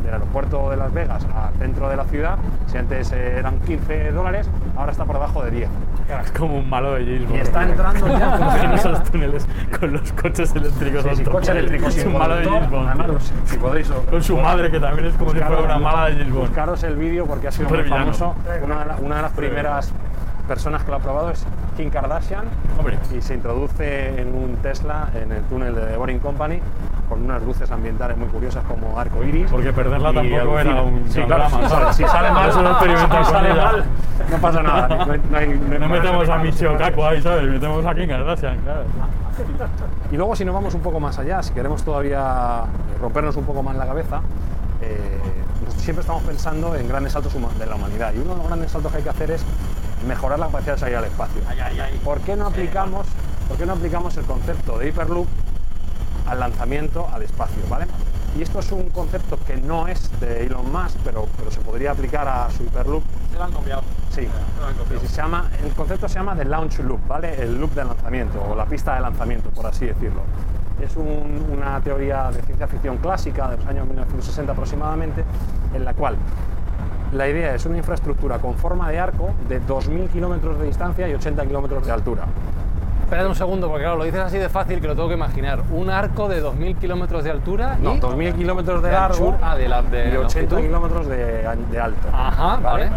del aeropuerto de Las Vegas al centro de la ciudad. Si antes eran 15 dólares, ahora está por debajo de 10. Es como un malo de James Y Bond. está entrando ya en esos túneles con los coches eléctricos. Sí, sí, coche eléctrico sin un malo de. James Bond. Además, si podéis... Con su madre, que también es como si fuera Buscaros- una mala de James Bond. Buscaros el vídeo porque ha sido muy famoso. Una una de las primeras personas que lo ha probado es Kim Kardashian Hombre. y se introduce en un Tesla en el túnel de The Boring Company con unas luces ambientales muy curiosas como arco iris. Porque perderla tampoco era un sí, claro, drama, si sale- ¿sabes? si sale mal, Eso lo experimentamos si sale mal, no pasa nada. No, hay- no hay- no hay No metemos a. Michio Kaku ahí, ¿sabes? Metemos a Kim Kardashian, claro. Y luego si nos vamos un poco más allá, si queremos todavía rompernos un poco más la cabeza, eh, siempre estamos pensando en grandes saltos de la humanidad. Y uno de los grandes saltos que hay que hacer es mejorar la capacidad de salir al espacio. ¿Por qué no aplicamos, por qué no aplicamos el concepto de Hyperloop al lanzamiento al espacio? ¿vale? Y esto es un concepto que no es de Elon Musk, pero, pero se podría aplicar a su Hyperloop. Se lo han copiado. Sí, Y se llama, el concepto se llama The Launch Loop, ¿vale? El loop de lanzamiento o la pista de lanzamiento, por así decirlo. Es un- una teoría de ciencia ficción clásica de los años 1960 aproximadamente, en la cual la idea es una infraestructura con forma de arco de 2.000 kilómetros de distancia y 80 kilómetros de altura. Espérate un segundo, porque claro, lo dices así de fácil que lo tengo que imaginar. Un arco de 2.000 kilómetros de altura No, y... 2.000 kilómetros de de largo anchura, ah, de la- de y 80 longitud. kilómetros de, de alto. Ajá, vale.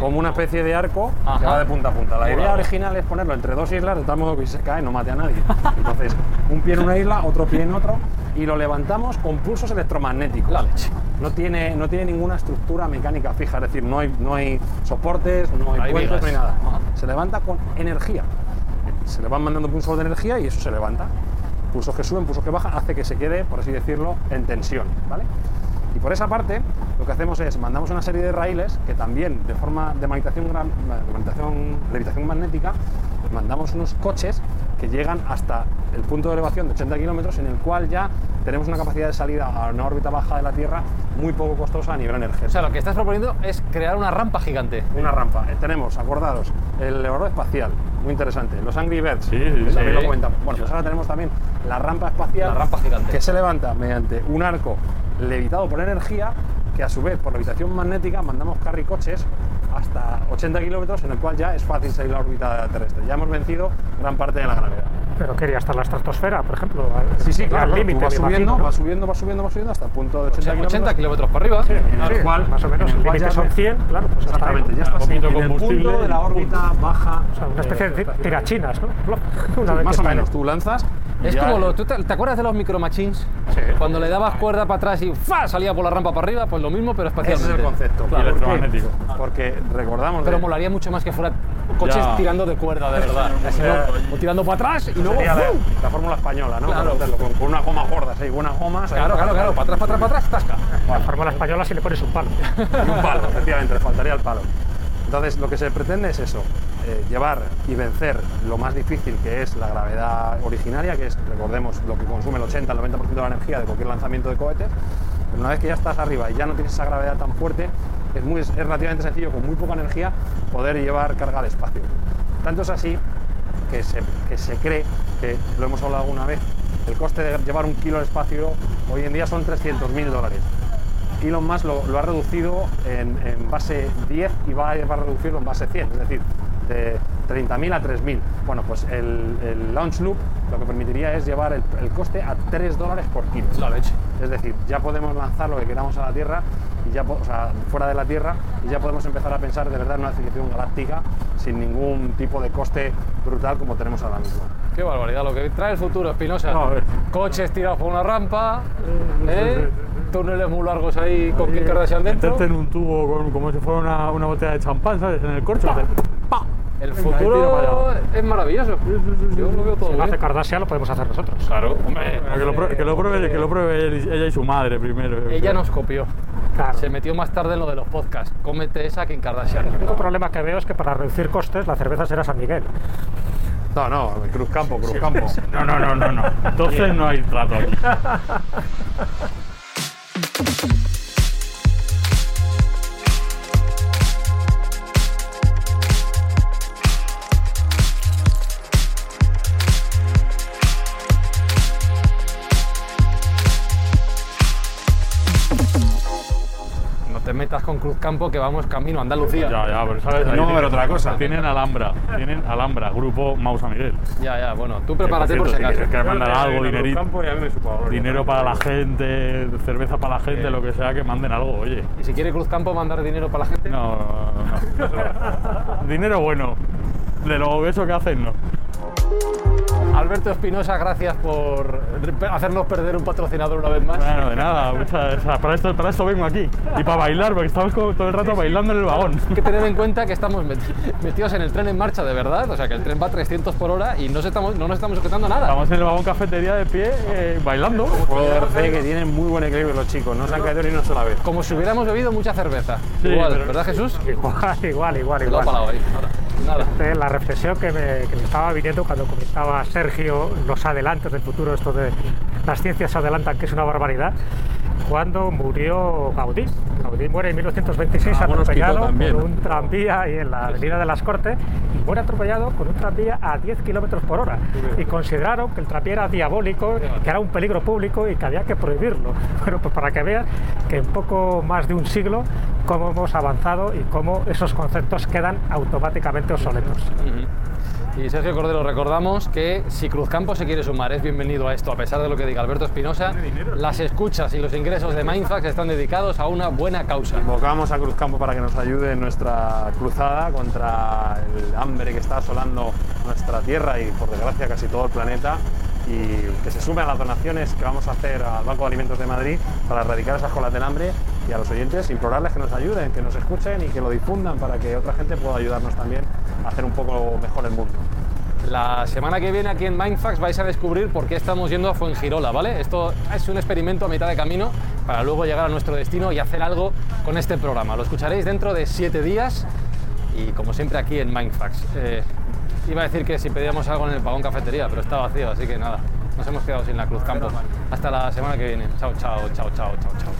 Como una especie de arco que va de punta a punta. La idea original es ponerlo entre dos islas de tal modo que si se cae no mate a nadie. Entonces, un pie en una isla, otro pie en otro y lo levantamos con pulsos electromagnéticos. La leche. No tiene, no tiene ninguna estructura mecánica fija, es decir, no hay, no hay soportes, no hay No hay puentes, no hay nada. Ajá. Se levanta con energía. Se le van mandando pulsos de energía y eso se levanta. Pulsos que suben, pulsos que bajan, hace que se quede, por así decirlo, en tensión. ¿vale? Y por esa parte, lo que hacemos es mandamos una serie de raíles que también, de forma de magnificación, gran- de magnificación- levitación magnética, mandamos unos coches que llegan hasta el punto de elevación de 80 kilómetros, en el cual ya tenemos una capacidad de salida a una órbita baja de la Tierra muy poco costosa a nivel energético. O sea, lo que estás proponiendo es crear una rampa gigante. Una rampa. Eh, tenemos, acordados, el elevador espacial, muy interesante. Los Angry Birds, Sí, sí, que sí. también lo comentamos. Bueno, pues ahora tenemos también la rampa espacial. La rampa gigante. Que se levanta mediante un arco levitado por energía, que a su vez, por levitación magnética, mandamos carricoches hasta 80 kilómetros, en el cual ya es fácil salir la órbita terrestre. Ya hemos vencido gran parte de la gravedad. Pero quería hasta la estratosfera, por ejemplo. Sí, sí, claro. límite, me subiendo, imagino, ¿no? va subiendo, va subiendo, va subiendo hasta el punto de 80 kilómetros. 80 kilómetros para arriba. en el Sí, cual- más o menos. en El cual ya son ves- 100, claro, pues. Exactamente, ya estás Poquito en el punto de la órbita baja. O sea, una especie eh, de estacionaria. tirachinas, ¿no? Sí, una vez más o está ahí. menos, tú lanzas. Es como lo, ¿tú te, te acuerdas de los micro machines? Sí. Cuando le dabas cuerda para atrás y ¡fa! salía por la rampa para arriba, pues lo mismo, pero Ese es espacialmente. el concepto. Y ¿Por qué? electromagnético. Porque recordamos. Pero de- molaría mucho más que fuera coches Ya. tirando de cuerda, de verdad. Así, ¿no? O tirando para atrás y luego la, la fórmula española, ¿no? Claro. Con, con una goma gorda, sí, buenas gomas. Claro, claro, claro. Para atrás, para atrás, para atrás, tasca. La fórmula española si le pones un palo. Y un palo, efectivamente, le faltaría el palo. Entonces, lo que se pretende es eso, eh, llevar y vencer lo más difícil que es la gravedad originaria, que es, recordemos, lo que consume el 80 al 90% de la energía de cualquier lanzamiento de cohetes. Pero una vez que ya estás arriba y ya no tienes esa gravedad tan fuerte, es, muy, es relativamente sencillo, con muy poca energía, poder llevar carga al espacio. Tanto es así que se, que se cree, que lo hemos hablado alguna vez, el coste de llevar un kilo al espacio hoy en día son 300.000 dólares. Elon Musk lo, lo ha reducido en, en base 10 y va a, va a reducirlo en base 100, es decir, de 30.000 a 3.000. Bueno, pues el, el Launch Loop lo que permitiría es llevar el, el coste a 3 dólares por kilo. La leche. Es decir, ya podemos lanzar lo que queramos a la Tierra, y ya, o sea, fuera de la Tierra, y ya podemos empezar a pensar de verdad en una civilización galáctica sin ningún tipo de coste brutal como tenemos ahora mismo. Qué barbaridad, lo que trae el futuro, Espinosa. Ver. Coches tirados por una rampa, ¿eh? túneles muy largos ahí con Kim Kardashian dentro. Meterte en un tubo con- como si fuera una, una botella de champán, ¿sabes? En el corcho. ¡pa! El futuro es maravilloso. Yo lo veo todo Si lo hace. Kardashian, lo podemos hacer nosotros. Claro, hombre. Que lo, prue- que lo pruebe, que lo pruebe ella y su madre primero. Ella nos copió. Claro. Se metió más tarde en lo de los podcasts. Cómete esa Kim Kardashian. El único problema que veo es que para reducir costes, la cerveza será San Miguel. No, no, Cruzcampo, Cruzcampo. No, no, no, no, no. Entonces no hay trato aquí. metas con Cruzcampo que vamos camino a Andalucía. Ya, ya, pero sabes. ahí No, pero otra cosa. Tienen Alhambra, tienen Alhambra, grupo Mausa Miguel. Ya, ya, bueno, tú prepárate por por si acaso. Que mandar algo, dinerito. Cruzcampo y a mí me supo ahora. Dinero para la gente, cerveza para la gente, lo que sea, que manden algo, oye. Y si quiere Cruzcampo mandar dinero para la gente, No, no. Dinero bueno. De lo eso que hacen, no. Alberto Espinosa, gracias por hacernos perder un patrocinador una vez más. Bueno, de nada, muchas, o sea, para, esto, para esto vengo aquí. Y para bailar, porque estamos todo el rato bailando en el vagón. Hay que tener en cuenta que estamos met- metidos en el tren en marcha de verdad, o sea que el tren va a 300 por hora y no, se estamos, no nos estamos sujetando a nada. Estamos en el vagón cafetería de pie, eh, bailando. Puedo fe que tienen muy buen equilibrio los chicos, no se han caído ni una sola vez. Como si hubiéramos bebido mucha cerveza. Sí, igual, pero- ¿verdad Jesús? Igual, igual, igual, Te lo ha igual. Eh, La reflexión que me, que me estaba viniendo cuando comentaba Sergio los adelantos del futuro, esto de las ciencias se adelantan, que es una barbaridad, cuando murió Gaudí. Gaudí muere en 1926 Ah, atropellado también. por un tranvía ahí en la avenida de las Cortes y muere atropellado con un tranvía a 10 kilómetros por hora. Y consideraron que el tranvía era diabólico, que era un peligro público y que había que prohibirlo. Bueno, pues para que vean que en poco más de un siglo cómo hemos avanzado y cómo esos conceptos quedan automáticamente obsoletos. Ujú. Y Sergio Cordero, recordamos que si Cruzcampo se quiere sumar, es bienvenido a esto, a pesar de lo que diga Alberto Espinosa. Las escuchas y los ingresos de Mindfax están dedicados a una buena causa. Invocamos a Cruzcampo para que nos ayude en nuestra cruzada contra el hambre que está asolando nuestra tierra y por desgracia casi todo el planeta y que se sume a las donaciones que vamos a hacer al Banco de Alimentos de Madrid para erradicar esas colas del hambre y a los oyentes implorarles que nos ayuden, que nos escuchen y que lo difundan para que otra gente pueda ayudarnos también a hacer un poco mejor el mundo. La semana que viene aquí en Mindfax vais a descubrir por qué estamos yendo a Fuengirola, ¿vale? Esto es un experimento a mitad de camino para luego llegar a nuestro destino y hacer algo con este programa. Lo escucharéis dentro de siete días y como siempre aquí en Mindfax. Eh, iba a decir que si pedíamos algo en el vagón cafetería, pero está vacío, así que nada, nos hemos quedado sin la Cruz Campo. Hasta la semana que viene. Chao, chao, chao, chao, chao, chao.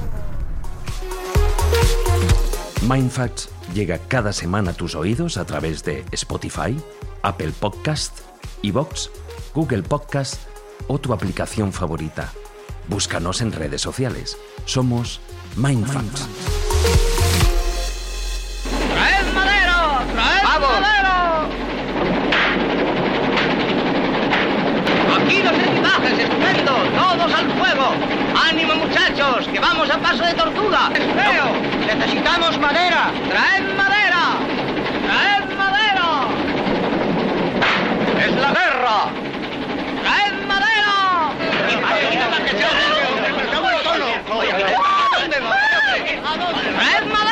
Mindfacts llega cada semana a tus oídos a través de Spotify, Apple Podcast, Evox, Google Podcast o tu aplicación favorita. Búscanos en redes sociales. Somos Mindfacts. ¡Traed ¡Todos al fuego! ¡Ánimo, muchachos! ¡Que vamos a paso de tortuga! ¡Espero! ¡Necesitamos madera! ¡Traed madera! ¡Traed madera! ¡Es la guerra! ¡Traed madera! ¡Traed madera!